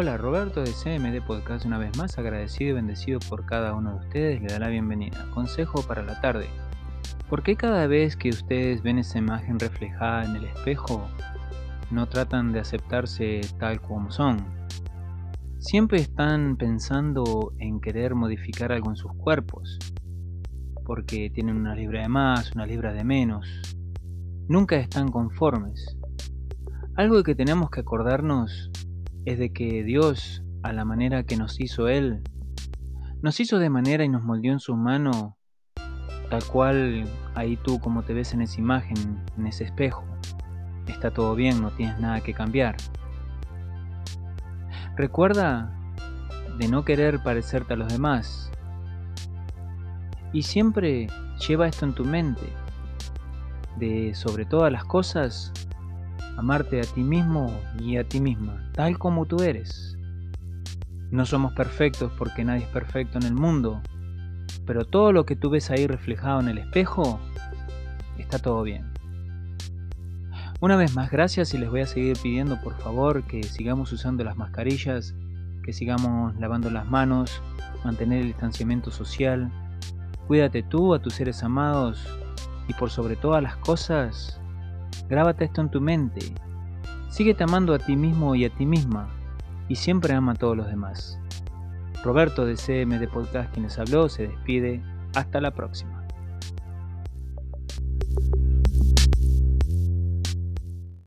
Hola, Roberto de CMD Podcast una vez más, agradecido y bendecido por cada uno de ustedes, le da la bienvenida. Consejo para la tarde. ¿Por qué cada vez que ustedes ven esa imagen reflejada en el espejo, no tratan de aceptarse tal como son? Siempre están pensando en querer modificar algo en sus cuerpos, porque tienen una libra de más, una libra de menos. Nunca están conformes. Algo que tenemos que acordarnos es de que Dios, a la manera que nos hizo Él, nos hizo de manera y nos moldeó en su mano, tal cual ahí tú como te ves en esa imagen, en ese espejo. Está todo bien, no tienes nada que cambiar. Recuerda de no querer parecerte a los demás. Y siempre lleva esto en tu mente, de sobre todas las cosas, amarte a ti mismo y a ti misma, tal como tú eres. No somos perfectos porque nadie es perfecto en el mundo, pero todo lo que tú ves ahí reflejado en el espejo, está todo bien. Una vez más, gracias y les voy a seguir pidiendo por favor que sigamos usando las mascarillas, que sigamos lavando las manos, mantener el distanciamiento social. Cuídate tú, a tus seres amados y por sobre todas las cosas, Grábate esto en tu mente. Síguete amando a ti mismo y a ti misma, y siempre ama a todos los demás. Roberto de CMD Podcast, quien les habló, se despide. Hasta la próxima.